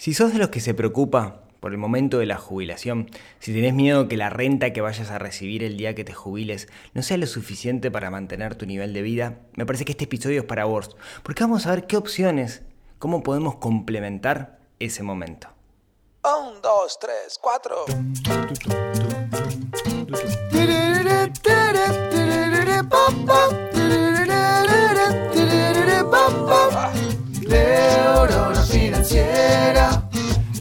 Si sos de los que se preocupa por el momento de la jubilación, si tenés miedo que la renta que vayas a recibir el día que te jubiles no sea lo suficiente para mantener tu nivel de vida, me parece que este episodio es para vos, porque vamos a ver qué opciones, cómo podemos complementar ese momento. Un, dos, tres, cuatro. Financiera,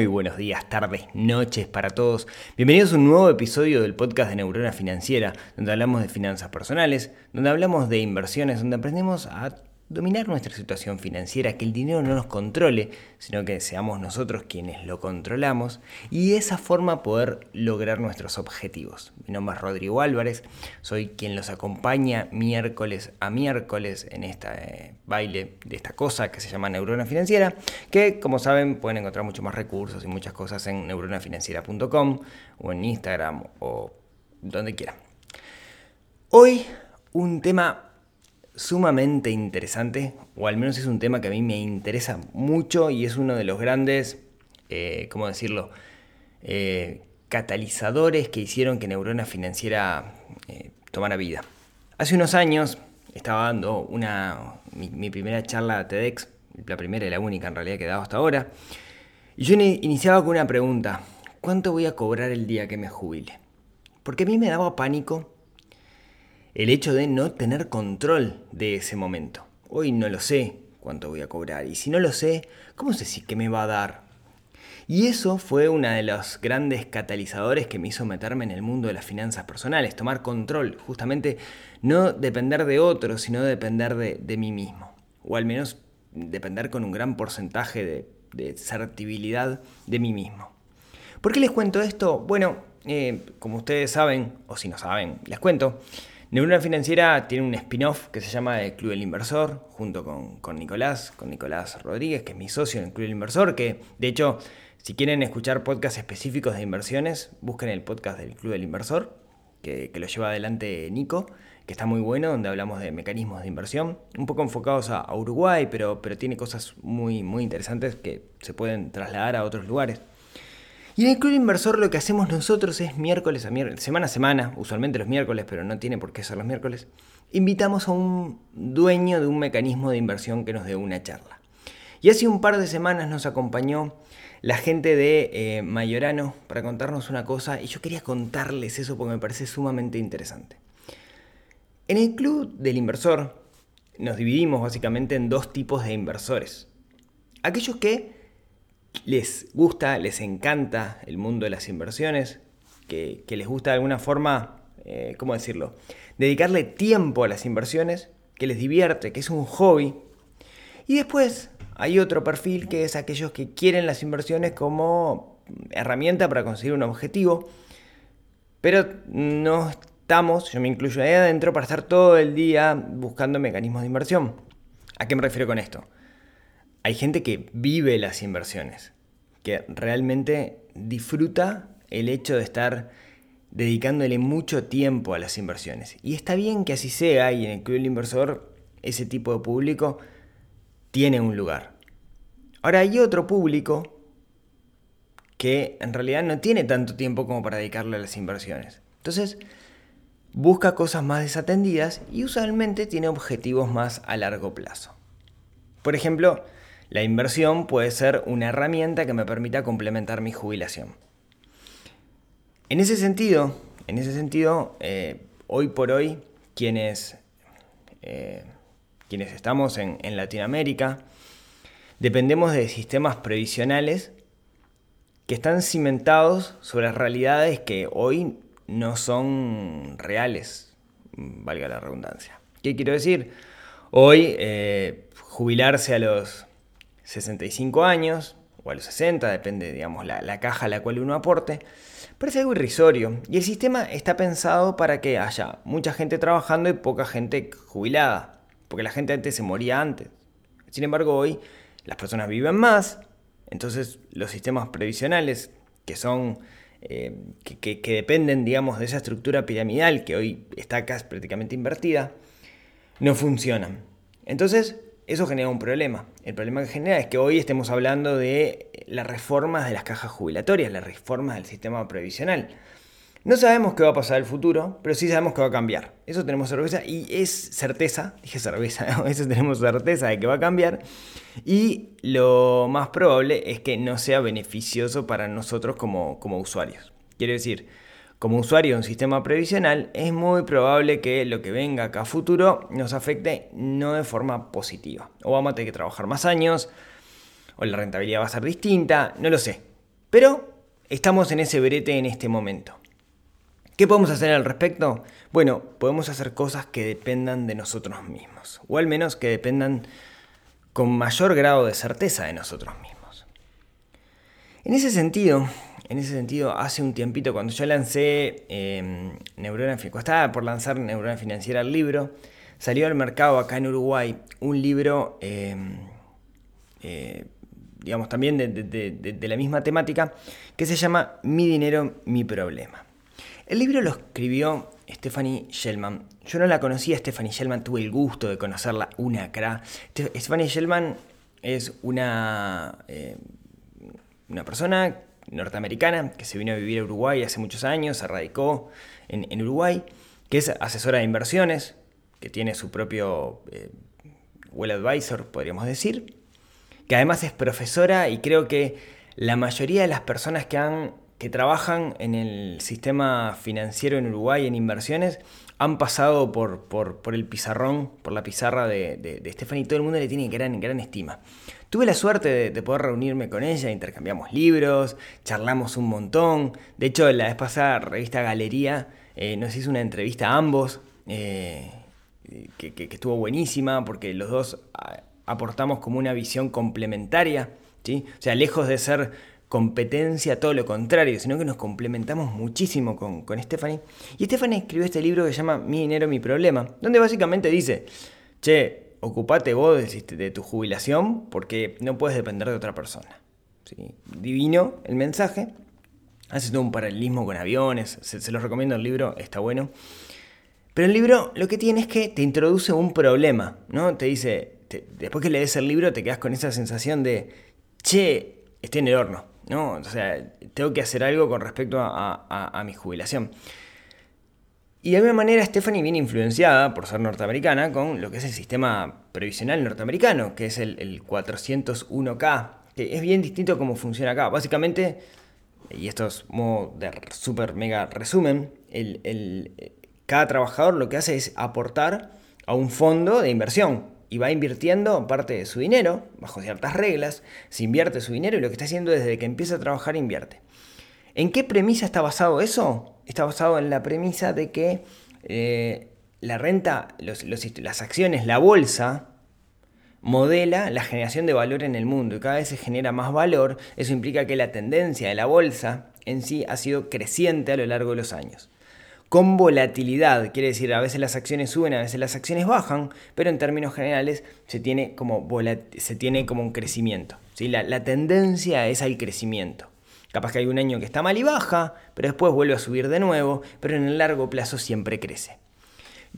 Muy buenos días, tardes, noches para todos. Bienvenidos a un nuevo episodio del podcast de Neurona Financiera, donde hablamos de finanzas personales, donde hablamos de inversiones, donde aprendemos a dominar nuestra situación financiera, que el dinero no nos controle, sino que seamos nosotros quienes lo controlamos y de esa forma poder lograr nuestros objetivos. Mi nombre es Rodrigo Álvarez, soy quien los acompaña miércoles a miércoles en este baile de esta cosa que se llama Neurona Financiera, que como saben pueden encontrar mucho más recursos y muchas cosas en neuronafinanciera.com o en Instagram o donde quieran. Hoy un tema sumamente interesante, o al menos es un tema que a mí me interesa mucho y es uno de los grandes, eh, ¿cómo decirlo?, eh, catalizadores que hicieron que Neurona Financiera eh, tomara vida. Hace unos años estaba dando una, mi, mi, primera charla TEDx, la primera y la única en realidad que he dado hasta ahora, y yo iniciaba con una pregunta, ¿cuánto voy a cobrar el día que me jubile? Porque a mí me daba pánico el hecho de no tener control de ese momento. Hoy no lo sé cuánto voy a cobrar y si no lo sé, ¿cómo sé si qué me va a dar? Y eso fue uno de los grandes catalizadores que me hizo meterme en el mundo de las finanzas personales, tomar control, justamente no depender de otros, sino depender de, de mí mismo, o al menos depender con un gran porcentaje de, de certibilidad de mí mismo. ¿Por qué les cuento esto? Bueno, eh, como ustedes saben, o si no saben, les cuento, Neurona Financiera tiene un spin-off que se llama el Club del Inversor, junto con, con, Nicolás, con Nicolás Rodríguez, que es mi socio en el Club del Inversor, que de hecho, si quieren escuchar podcasts específicos de inversiones, busquen el podcast del Club del Inversor, que, lo lleva adelante Nico, que está muy bueno, donde hablamos de mecanismos de inversión, un poco enfocados a, a Uruguay, pero, pero tiene cosas muy, muy interesantes que se pueden trasladar a otros lugares. Y en el Club Inversor lo que hacemos nosotros es miércoles a miércoles, semana a semana, usualmente los miércoles, pero no tiene por qué ser los miércoles, invitamos a un dueño de un mecanismo de inversión que nos dé una charla. Y hace un par de semanas nos acompañó la gente de eh, Mayorano para contarnos una cosa y yo quería contarles eso porque me parece sumamente interesante. En el Club del Inversor nos dividimos básicamente en dos tipos de inversores. Aquellos que les gusta, les encanta el mundo de las inversiones, que, les gusta de alguna forma, eh, ¿cómo decirlo? Dedicarle tiempo a las inversiones, que les divierte, que es un hobby. Y después hay otro perfil que es aquellos que quieren las inversiones como herramienta para conseguir un objetivo, pero no estamos, yo me incluyo ahí adentro, para estar todo el día buscando mecanismos de inversión. ¿A qué me refiero con esto? Hay gente que vive las inversiones, que realmente disfruta el hecho de estar dedicándole mucho tiempo a las inversiones. Y está bien que así sea, y en el Club del Inversor ese tipo de público tiene un lugar. Ahora hay otro público que en realidad no tiene tanto tiempo como para dedicarle a las inversiones. Entonces, busca cosas más desatendidas y usualmente tiene objetivos más a largo plazo. Por ejemplo, la inversión puede ser una herramienta que me permita complementar mi jubilación. En ese sentido, en ese sentido eh, hoy por hoy, quienes, eh, quienes estamos en, en Latinoamérica, dependemos de sistemas previsionales que están cimentados sobre realidades que hoy no son reales, valga la redundancia. ¿Qué quiero decir? Hoy eh, jubilarse a los 65 años o a los 60, depende, digamos, la, la caja a la cual uno aporte, parece algo irrisorio. Y el sistema está pensado para que haya mucha gente trabajando y poca gente jubilada, porque la gente antes se moría antes. Sin embargo, hoy las personas viven más, entonces los sistemas previsionales, que son eh, que, dependen, digamos, de esa estructura piramidal que hoy está casi prácticamente invertida, no funcionan. Entonces, eso genera un problema. El problema que genera es que hoy estemos hablando de las reformas de las cajas jubilatorias, las reformas del sistema previsional. No sabemos qué va a pasar en el futuro, pero sí sabemos que va a cambiar. Eso tenemos certeza y es certeza, dije cerveza, eso tenemos certeza de que va a cambiar. Y lo más probable es que no sea beneficioso para nosotros como, como usuarios. Quiere decir, como usuario de un sistema previsional, es muy probable que lo que venga acá a futuro nos afecte no de forma positiva. O vamos a tener que trabajar más años, o la rentabilidad va a ser distinta, no lo sé. Pero estamos en ese brete en este momento. ¿Qué podemos hacer al respecto? Bueno, podemos hacer cosas que dependan de nosotros mismos, o al menos que dependan con mayor grado de certeza de nosotros mismos. En ese sentido, en ese sentido, hace un tiempito, cuando yo lancé eh, Neurona estaba por lanzar Neurona Financiera el libro, salió al mercado acá en Uruguay un libro, em, eh, digamos, también de la misma temática, que se llama Mi dinero, mi problema. El libro lo escribió Stephanie Shellman. Yo no la conocía, Stephanie Shellman, tuve el gusto de conocerla, una cra. Stephanie Shellman es una, eh, una persona norteamericana que se vino a vivir a Uruguay hace muchos años, se radicó en, Uruguay, que es asesora de inversiones, que tiene su propio eh, Well Advisor, podríamos decir, que además es profesora y creo que la mayoría de las personas que han que trabajan en el sistema financiero en Uruguay en inversiones han pasado por, por, el pizarrón, por la pizarra de, de, Stephanie, y todo el mundo le tiene gran, gran estima. Tuve la suerte de, poder reunirme con ella, intercambiamos libros, charlamos un montón. De hecho, la vez pasada, revista Galería eh, nos hizo una entrevista a ambos, eh, que, que, estuvo buenísima, porque los dos aportamos como una visión complementaria. ¿sí? O sea, lejos de ser competencia, todo lo contrario, sino que nos complementamos muchísimo con, con Stephanie. Y Stephanie escribió este libro que se llama Mi dinero, mi problema, donde básicamente dice, che, ocupate vos de, tu jubilación porque no puedes depender de otra persona. ¿Sí? Divino el mensaje. Hace todo un paralelismo con aviones, se, los recomiendo el libro, está bueno. Pero el libro lo que tiene es que te introduce un problema, ¿no? Te dice, después que lees el libro te quedas con esa sensación de, che, estoy en el horno. ¿No? O sea, tengo que hacer algo con respecto a, mi jubilación. Y de alguna manera Stephanie viene influenciada, por ser norteamericana, con lo que es el sistema previsional norteamericano, que es el, 401k, que es bien distinto a cómo funciona acá. Básicamente, y esto es modo de super mega resumen, cada trabajador lo que hace es aportar a un fondo de inversión y va invirtiendo parte de su dinero, bajo ciertas reglas, se invierte su dinero y lo que está haciendo desde que empieza a trabajar invierte. ¿En qué premisa está basado eso? Está basado en la premisa de que eh, la renta, las acciones, la bolsa, modela la generación de valor en el mundo y cada vez se genera más valor. Eso implica que la tendencia de la bolsa en sí ha sido creciente a lo largo de los años con volatilidad. Quiere decir, a veces las acciones suben, a veces las acciones bajan, pero en términos generales se tiene como, se tiene como un crecimiento. ¿sí? La, tendencia es al crecimiento. Capaz que hay un año que está mal y baja, pero después vuelve a subir de nuevo, pero en el largo plazo siempre crece.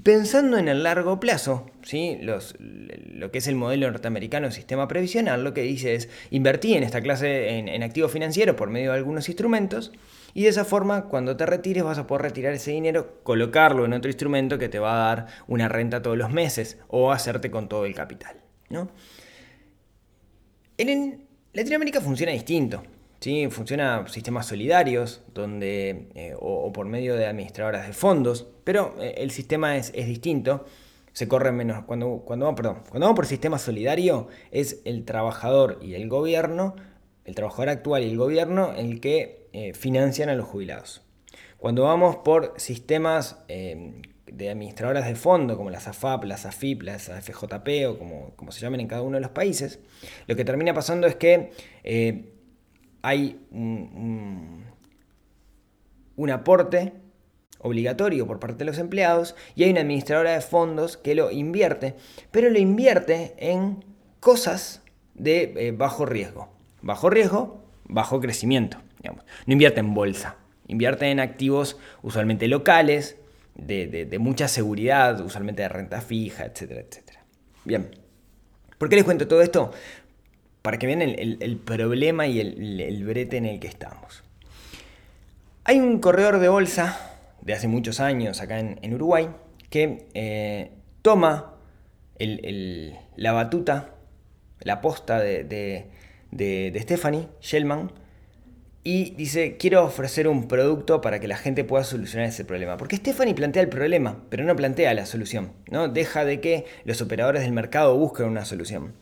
Pensando en el largo plazo, ¿sí? Los, lo que es el modelo norteamericano sistema previsional, lo que dice es invertir en esta clase en, en activos financieros por medio de algunos instrumentos y de esa forma, cuando te retires, vas a poder retirar ese dinero, colocarlo en otro instrumento que te va a dar una renta todos los meses o hacerte con todo el capital. ¿no? En Latinoamérica funciona distinto. ¿sí? Funciona sistemas solidarios donde, eh, o, por medio de administradoras de fondos, pero eh, el sistema es, distinto se corre menos. Cuando, cuando, perdón, cuando vamos por sistema solidario, es el trabajador y el gobierno, el trabajador actual y el gobierno, el que eh, financian a los jubilados. Cuando vamos por sistemas eh, de administradoras de fondo, como las AFAP, las AFIP, las AFJP o como, como, se llamen en cada uno de los países, lo que termina pasando es que eh, hay un, un aporte obligatorio por parte de los empleados y hay una administradora de fondos que lo invierte, pero lo invierte en cosas de bajo riesgo. Bajo riesgo, bajo crecimiento. Digamos. No invierte en bolsa, invierte en activos usualmente locales, de, mucha seguridad, usualmente de renta fija, etcétera, etcétera. Bien, ¿por qué les cuento todo esto? Para que vean el, problema y el, brete en el que estamos. Hay un corredor de bolsa de hace muchos años acá en, Uruguay que eh, toma la batuta, la posta de, de, Stephanie Shellman y dice, quiero ofrecer un producto para que la gente pueda solucionar ese problema. Porque Stephanie plantea el problema, pero no plantea la solución. ¿no? Deja de que los operadores del mercado busquen una solución.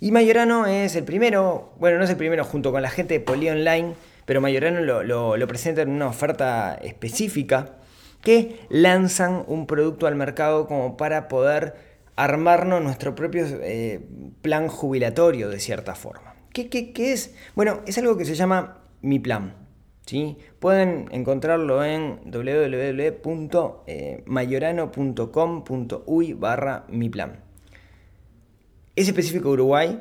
Y Mayorano es el primero, bueno, no es el primero junto con la gente de Poli Online, pero Mayorano lo, lo presenta en una oferta específica que lanzan un producto al mercado como para poder armarnos nuestro propio eh, plan jubilatorio de cierta forma. ¿Qué, qué, es? Bueno, es algo que se llama Mi Plan. ¿sí? Pueden encontrarlo en www.mayorano.com.uy barra Mi Plan. ¿Es específico Uruguay?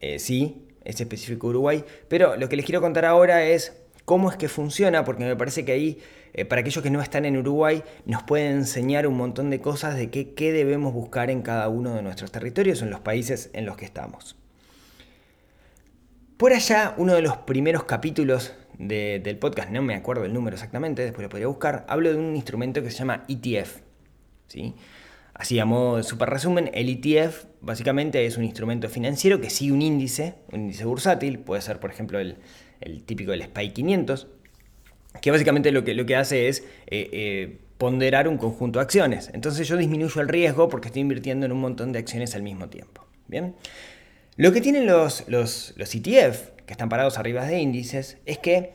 Eh, sí, es específico Uruguay, pero lo que les quiero contar ahora es cómo es que funciona, porque me parece que ahí, eh, para aquellos que no están en Uruguay, nos puede enseñar un montón de cosas de qué, debemos buscar en cada uno de nuestros territorios, en los países en los que estamos. Por allá, uno de los primeros capítulos del podcast, no me acuerdo el número exactamente, después lo podría buscar, hablo de un instrumento que se llama ETF. ¿sí? Así a modo super resumen, el ETF básicamente es un instrumento financiero que sigue un índice, un índice bursátil, puede ser por ejemplo el, típico del SPY 500, que básicamente lo que, lo que hace es eh, eh, ponderar un conjunto de acciones. Entonces yo disminuyo el riesgo porque estoy invirtiendo en un montón de acciones al mismo tiempo. Bien. Lo que tienen los, los, ETF, que están parados arriba de índices, es que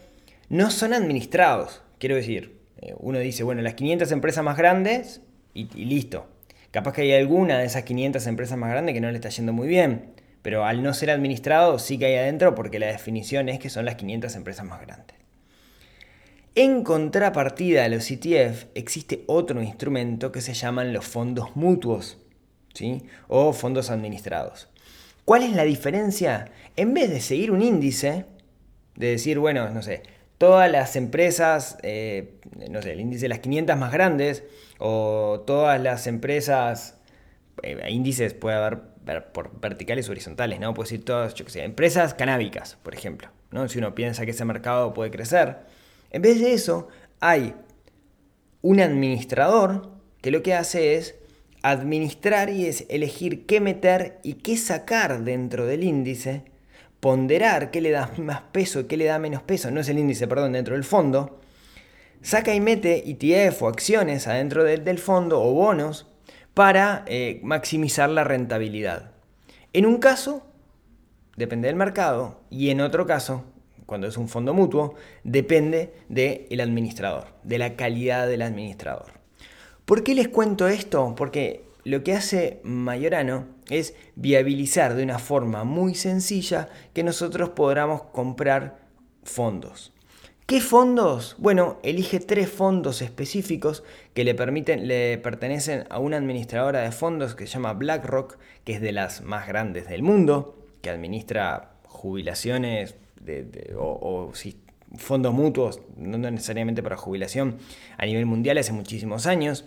no son administrados. Quiero decir, eh, uno dice, bueno, las 500 empresas más grandes y, y listo. Capaz que hay alguna de esas 500 empresas más grandes que no le está yendo muy bien pero al no ser administrado sí que hay adentro porque la definición es que son las 500 empresas más grandes. En contrapartida a los ETF existe otro instrumento que se llaman los fondos mutuos ¿sí? o fondos administrados. ¿Cuál es la diferencia? En vez de seguir un índice, de decir, bueno, no sé, todas las empresas, eh, no sé, el índice de las 500 más grandes, o todas las empresas, eh, índices puede haber por verticales o horizontales, ¿no? Puedo decir todas, yo qué sé, empresas canábicas, por ejemplo, ¿no? Si uno piensa que ese mercado puede crecer. En vez de eso, hay un administrador que lo que hace es administrar y es elegir qué meter y qué sacar dentro del índice, ponderar qué le da más peso y qué le da menos peso, no es el índice, perdón, dentro del fondo, saca y mete ETF o acciones adentro del fondo o bonos para eh, maximizar la rentabilidad. En un caso, depende del mercado, y en otro caso, cuando es un fondo mutuo, depende del administrador, de la calidad del administrador. ¿Por qué les cuento esto? Porque lo que hace Mayorano es viabilizar de una forma muy sencilla que nosotros podamos comprar fondos. ¿Qué fondos? Bueno, elige tres fondos específicos que le, permiten, le pertenecen a una administradora de fondos que se llama BlackRock, que es de las más grandes del mundo, que administra jubilaciones o, fondos mutuos, no necesariamente para jubilación, a nivel mundial hace muchísimos años.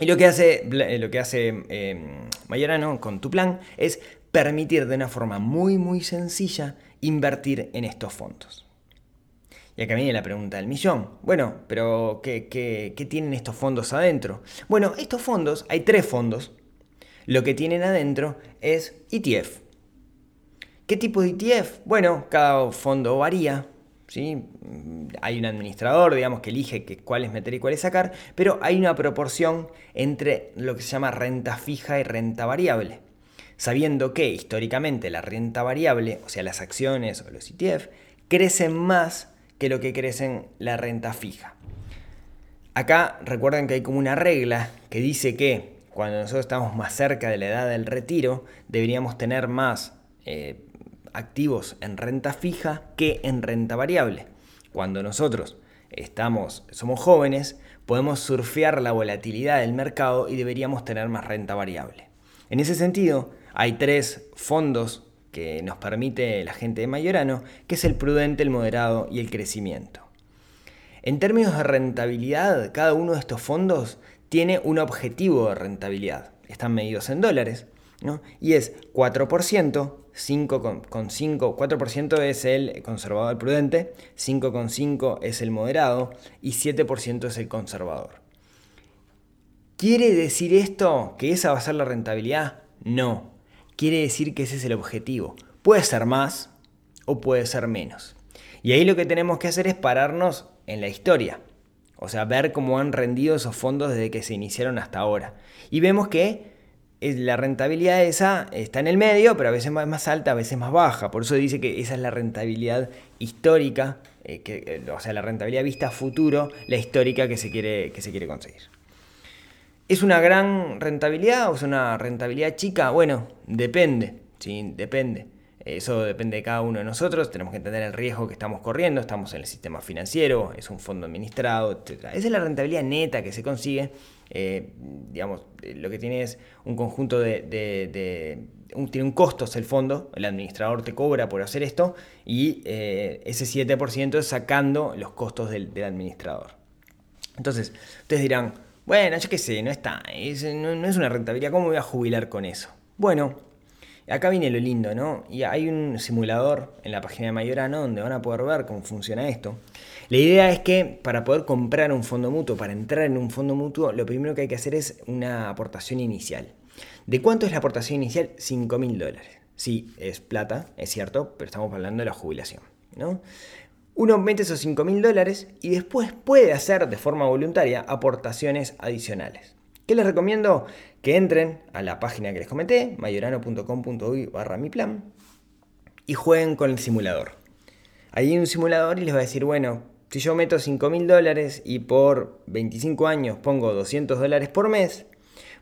Y lo que hace, lo que hace eh, Mayorano con tu plan es permitir de una forma muy muy sencilla invertir en estos fondos. Y acá viene la pregunta del millón. Bueno, pero ¿qué, tienen estos fondos adentro? Bueno, estos fondos, hay tres fondos. Lo que tienen adentro es ETF. ¿Qué tipo de ETF? Bueno, cada fondo varía. ¿Sí? Hay un administrador, digamos, que elige cuáles meter y cuáles sacar, pero hay una proporción entre lo que se llama renta fija y renta variable. Sabiendo que históricamente la renta variable, o sea, las acciones o los ETF, crecen más que lo que crece en la renta fija. Acá recuerden que hay como una regla que dice que cuando nosotros estamos más cerca de la edad del retiro, deberíamos tener más eh, activos en renta fija que en renta variable. Cuando nosotros estamos, somos jóvenes, podemos surfear la volatilidad del mercado y deberíamos tener más renta variable. En ese sentido, hay tres fondos que nos permite la gente de Mayorano, que es el prudente, el moderado y el crecimiento. En términos de rentabilidad, cada uno de estos fondos tiene un objetivo de rentabilidad. Están medidos en dólares, Y es 4%, 5,5, 4% es el conservador prudente, 5,5 es el moderado y 7% es el conservador. ¿Quiere decir esto que esa va a ser la rentabilidad? No. Quiere decir que ese es el objetivo. Puede ser más o puede ser menos. Y ahí lo que tenemos que hacer es pararnos en la historia. O sea, ver cómo han rendido esos fondos desde que se iniciaron hasta ahora. Y vemos que la rentabilidad esa está en el medio, pero a veces más alta, a veces más baja. Por eso dice que esa es la rentabilidad histórica, eh, que, eh, o sea, la rentabilidad vista a futuro, la histórica que se quiere, que se quiere conseguir. ¿Es una gran rentabilidad o es una rentabilidad chica? Bueno, depende, ¿sí? Depende. Eso depende de cada uno de nosotros, tenemos que entender el riesgo que estamos corriendo, estamos en el sistema financiero, es un fondo administrado, etc. Esa es la rentabilidad neta que se consigue. Eh, digamos, eh, lo que tiene es un conjunto de... tiene un costo el fondo, el administrador te cobra por hacer esto y eh, ese 7% es sacando los costos del, administrador. Entonces, ustedes dirán, bueno, yo qué sé, no está, no, no es una rentabilidad, ¿cómo voy a jubilar con eso? Bueno, Acá viene lo lindo, ¿no? Y hay un simulador en la página de Mayorano donde van a poder ver cómo funciona esto. La idea es que para poder comprar un fondo mutuo, para entrar en un fondo mutuo, lo primero que hay que hacer es una aportación inicial. ¿De cuánto es la aportación inicial? 5 mil dólares. Sí, es plata, es cierto, pero estamos hablando de la jubilación, ¿no? Uno mete esos 5 mil dólares y después puede hacer de forma voluntaria aportaciones adicionales. ¿Qué les recomiendo? Que entren a la página que les comenté, mayorano.com.uy barra mi plan, y jueguen con el simulador. Ahí hay un simulador y les va a decir, bueno, si yo meto 5 mil dólares y por 25 años pongo 200 dólares por mes,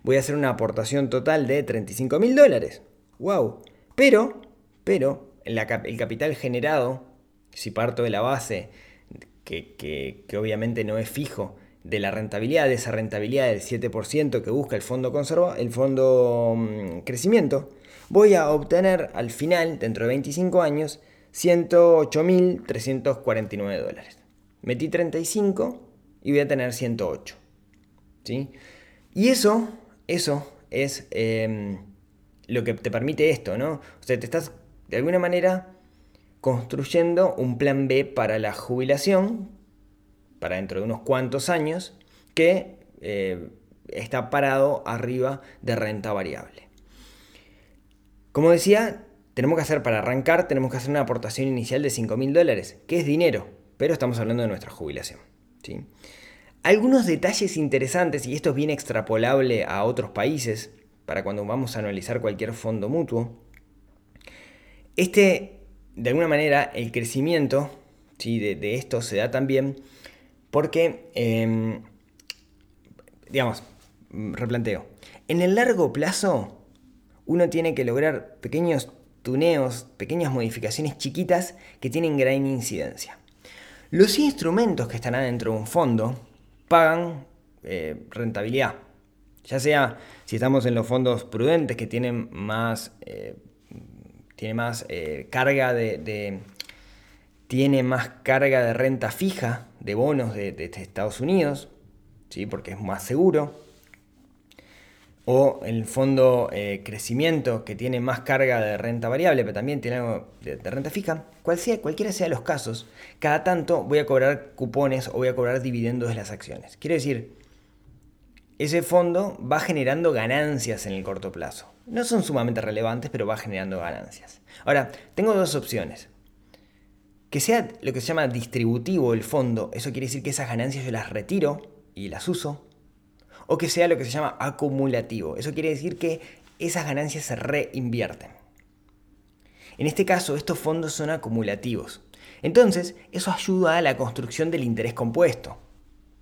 voy a hacer una aportación total de 35 mil dólares. ¡Wow! Pero, pero, el capital generado, si parto de la base, que, que obviamente no es fijo, de la rentabilidad, de esa rentabilidad del 7% que busca el fondo, conserva, el fondo mm, crecimiento, voy a obtener al final, dentro de 25 años, 108.349 dólares. Metí 35 y voy a tener 108. ¿sí? Y eso, eso es em, lo que te permite esto, ¿no? O sea, te estás de alguna manera construyendo un plan B para la jubilación para dentro de unos cuantos años que eh, está parado arriba de renta variable. Como decía, tenemos que hacer para arrancar, tenemos que hacer una aportación inicial de 5 mil dólares, que es dinero, pero estamos hablando de nuestra jubilación. Algunos detalles interesantes, y esto es bien extrapolable a otros países, para cuando vamos a analizar cualquier fondo mutuo, este, de alguna manera, el crecimiento de esto se da también porque, em, digamos, replanteo, en el largo plazo uno tiene que lograr pequeños tuneos, pequeñas modificaciones chiquitas que tienen gran incidencia. Los instrumentos que están dentro de un fondo pagan eh, rentabilidad, ya sea si estamos en los fondos prudentes que tienen más, eh, tiene más eh, carga de, tiene más carga de renta fija de bonos de, Estados Unidos, ¿sí? porque es más seguro. O el fondo eh, crecimiento que tiene más carga de renta variable, pero también tiene algo de, renta fija. Cual sea, cualquiera sea los casos, cada tanto voy a cobrar cupones o voy a cobrar dividendos de las acciones. Quiere decir, ese fondo va generando ganancias en el corto plazo. No son sumamente relevantes, pero va generando ganancias. Ahora, tengo dos opciones. Que sea lo que se llama distributivo el fondo, eso quiere decir que esas ganancias yo las retiro y las uso. O que sea lo que se llama acumulativo, eso quiere decir que esas ganancias se reinvierten. En este caso, estos fondos son acumulativos. Entonces, eso ayuda a la construcción del interés compuesto.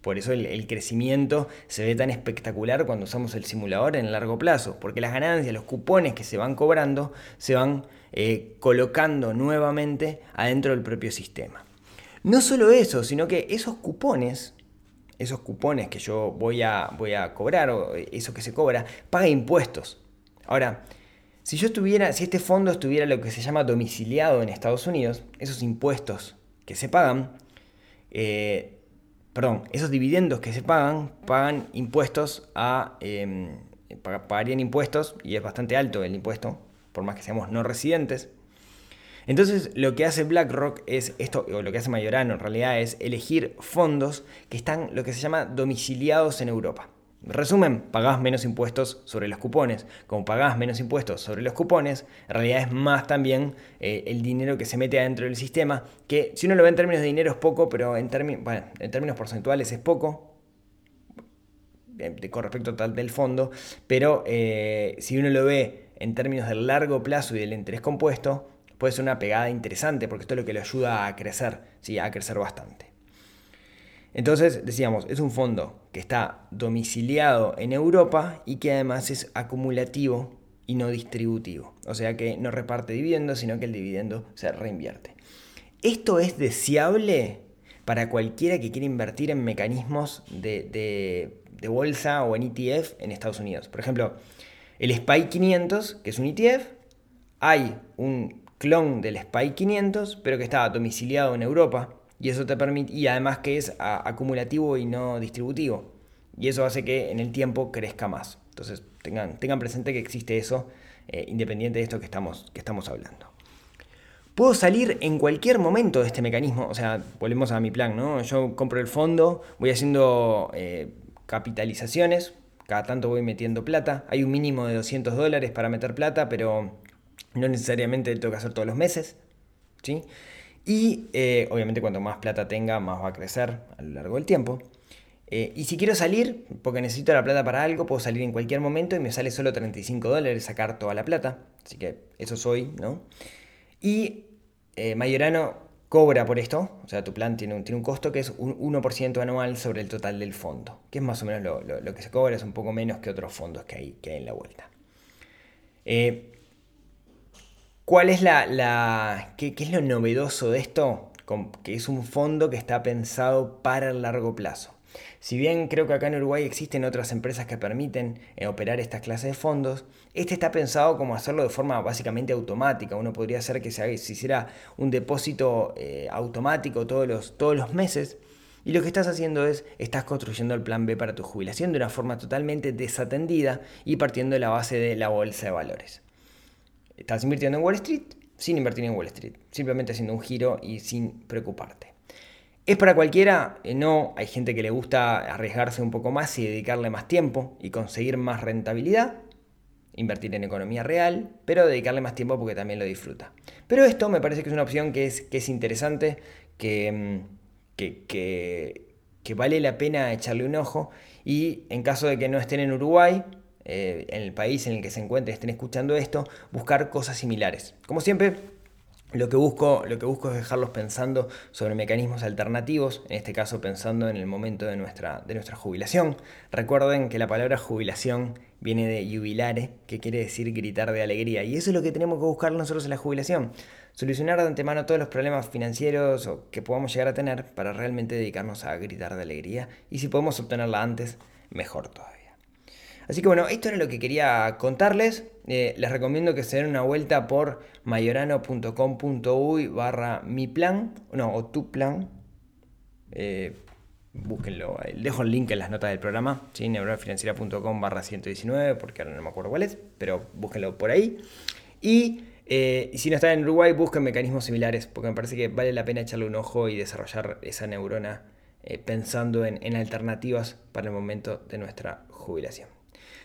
Por eso el, crecimiento se ve tan espectacular cuando usamos el simulador en largo plazo, porque las ganancias, los cupones que se van cobrando, se van eh, colocando nuevamente adentro del propio sistema. No solo eso, sino que esos cupones, esos cupones que yo voy a, voy a cobrar, o eso que se cobra, paga impuestos. Ahora, si yo estuviera, si este fondo estuviera lo que se llama domiciliado en Estados Unidos, esos impuestos que se pagan, eh, perdón, esos dividendos que se pagan, pagan impuestos a, em, pagarían impuestos, y es bastante alto el impuesto, por más que seamos no residentes. Entonces lo que hace BlackRock es esto, o lo que hace Mayorano en realidad es elegir fondos que están lo que se llama domiciliados en Europa. Resumen, pagás menos impuestos sobre los cupones. Como pagás menos impuestos sobre los cupones, en realidad es más también eh, el dinero que se mete adentro del sistema, que si uno lo ve en términos de dinero es poco, pero en, en términos porcentuales es poco, con respecto tal del fondo, pero eh, si uno lo ve en términos del largo plazo y del interés compuesto, puede ser una pegada interesante, porque esto es lo que le ayuda a crecer, ¿sí? a crecer bastante. Entonces, decíamos, es un fondo que está domiciliado en Europa y que además es acumulativo y no distributivo. O sea que no reparte dividendos, sino que el dividendo se reinvierte. Esto es deseable para cualquiera que quiera invertir en mecanismos de, bolsa o en ETF en Estados Unidos. Por ejemplo, el SPY 500, que es un ETF, hay un clon del SPY 500, pero que está domiciliado en Europa y eso te permite, y además que es acumulativo y no distributivo. Y eso hace que en el tiempo crezca más. Entonces tengan, tengan presente que existe eso, eh, independiente de esto que estamos, que estamos hablando. Puedo salir en cualquier momento de este mecanismo, o sea, volvemos a mi plan, ¿no? Yo compro el fondo, voy haciendo eh, capitalizaciones, cada tanto voy metiendo plata, hay un mínimo de 200 dólares para meter plata, pero no necesariamente tengo que hacer todos los meses, ¿sí? Y eh, obviamente cuanto más plata tenga, más va a crecer a lo largo del tiempo. Eh, y si quiero salir, porque necesito la plata para algo, puedo salir en cualquier momento y me sale solo 35 dólares sacar toda la plata. Así que eso soy, ¿no? Y eh, Mayorano cobra por esto, o sea, tu plan tiene un, tiene un costo que es un 1% anual sobre el total del fondo, que es más o menos lo, que se cobra, es un poco menos que otros fondos que hay, que hay en la vuelta. ¿Cuál es la, qué, es lo novedoso de esto? Que es un fondo que está pensado para el largo plazo. Si bien creo que acá en Uruguay existen otras empresas que permiten eh, operar estas clases de fondos, este está pensado como hacerlo de forma básicamente automática. Uno podría hacer que se, hiciera un depósito eh, automático todos los, todos los meses. Y lo que estás haciendo es, estás construyendo el plan B para tu jubilación de una forma totalmente desatendida y partiendo de la base de la bolsa de valores. Estás invirtiendo en Wall Street sin invertir en Wall Street, simplemente haciendo un giro y sin preocuparte. ¿Es para cualquiera? Eh, no, hay gente que le gusta arriesgarse un poco más y dedicarle más tiempo y conseguir más rentabilidad, invertir en economía real, pero dedicarle más tiempo porque también lo disfruta. Pero esto me parece que es una opción que es, que es interesante, que, mm, que, que vale la pena echarle un ojo y en caso de que no estén en Uruguay, eh, en el país en el que se encuentren, estén escuchando esto, buscar cosas similares. Como siempre, lo que, busco, lo que busco es dejarlos pensando sobre mecanismos alternativos, en este caso pensando en el momento de nuestra, de nuestra jubilación. Recuerden que la palabra jubilación viene de jubilare, que quiere decir gritar de alegría, y eso es lo que tenemos que buscar nosotros en la jubilación. Solucionar de antemano todos los problemas financieros que podamos llegar a tener para realmente dedicarnos a gritar de alegría, y si podemos obtenerla antes, mejor todavía. Así que bueno, esto era lo que quería contarles. Eh, les recomiendo que se den una vuelta por mayorano.com.uy barra mi plan, no, o tu plan. Eh, búsquenlo, eh, dejo el link en las notas del programa, ¿sí? neuronafinanciera.com barra 119, porque ahora no me acuerdo cuál es, pero búsquenlo por ahí. Y si no están en Uruguay, busquen mecanismos similares, porque me parece que vale la pena echarle un ojo y desarrollar esa neurona pensando en alternativas para el momento de nuestra jubilación.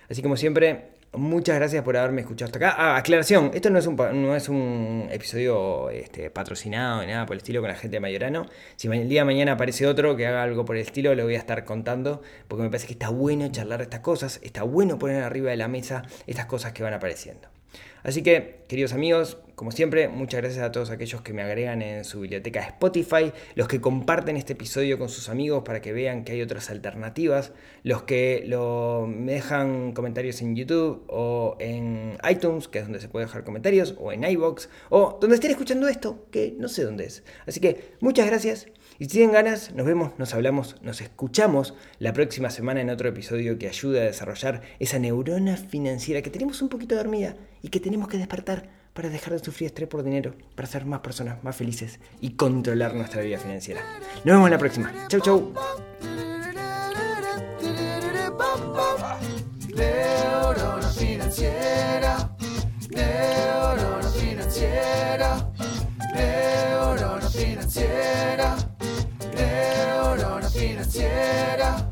Así como siempre, muchas gracias por haberme escuchado hasta acá. Ah, aclaración, esto no es un, no es un episodio este, patrocinado ni nada por el estilo con la gente de Mayorano. Si el día de mañana aparece otro que haga algo por el estilo, lo voy a estar contando, porque me parece que está bueno charlar estas cosas, está bueno poner arriba de la mesa estas cosas que van apareciendo. Así que, queridos amigos, como siempre, muchas gracias a todos aquellos que me agregan en su biblioteca Spotify, los que comparten este episodio con sus amigos para que vean que hay otras alternativas, los que lo, me dejan comentarios en YouTube o en iTunes, que es donde se puede dejar comentarios, o en iBox, o donde estén escuchando esto, que no sé dónde es. Así que muchas gracias. Y si tienen ganas, nos vemos, nos hablamos, nos escuchamos la próxima semana en otro episodio que ayude a desarrollar esa neurona financiera que tenemos un poquito dormida y que tenemos que despertar para dejar de sufrir estrés por dinero, para ser más personas más felices y controlar nuestra vida financiera. Nos vemos en la próxima. Chau, chau. financiera.